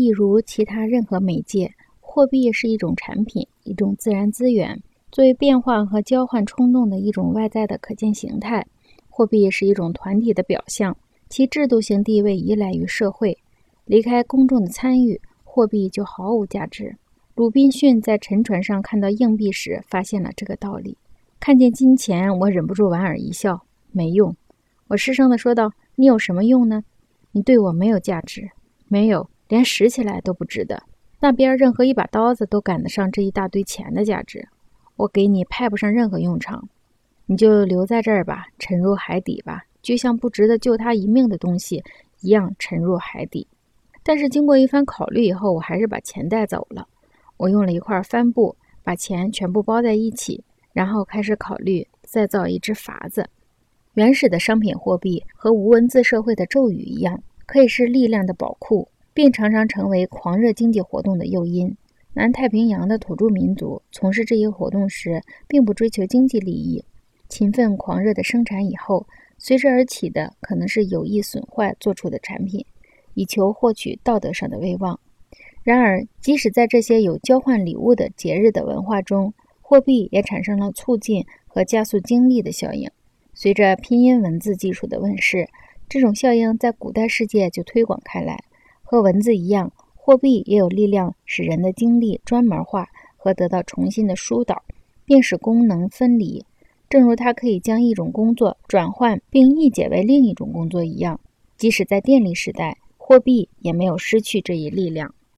一如其他任何媒介，货币是一种产品，一种自然资源，作为变换和交换冲动的一种外在的可见形态。货币是一种团体的表象，其制度性地位依赖于社会，离开公众的参与，货币就毫无价值。鲁滨逊在沉船上看到硬币时，发现了这个道理。看见金钱，我忍不住莞尔一笑。没用，我失声地说道：“你有什么用呢？你对我没有价值，没有，连拾起来都不值得。那边任何一把刀子都赶得上这一大堆钱的价值。我给你派不上任何用场。”你就留在这儿吧，沉入海底吧，就像不值得救他一命的东西一样沉入海底。但是经过一番考虑以后，我还是把钱带走了。我用了一块帆布把钱全部包在一起，然后开始考虑再造一只筏子。原始的商品货币和无文字社会的咒语一样，可以是力量的宝库，并常常成为狂热经济活动的诱因。南太平洋的土著民族从事这一活动时，并不追求经济利益。勤奋狂热的生产以后，随之而起的可能是有意损坏做出的产品，以求获取道德上的威望。然而，即使在这些有交换礼物的节日的文化中，货币也产生了促进和加速经历的效应。随着拼音文字技术的问世，这种效应在古代世界就推广开来。和文字一样，货币也有力量使人的精力专门化和得到重新的疏导，并使功能分离。正如它可以将一种工作转换并译解为另一种工作一样，即使在电力时代，货币也没有失去这一力量。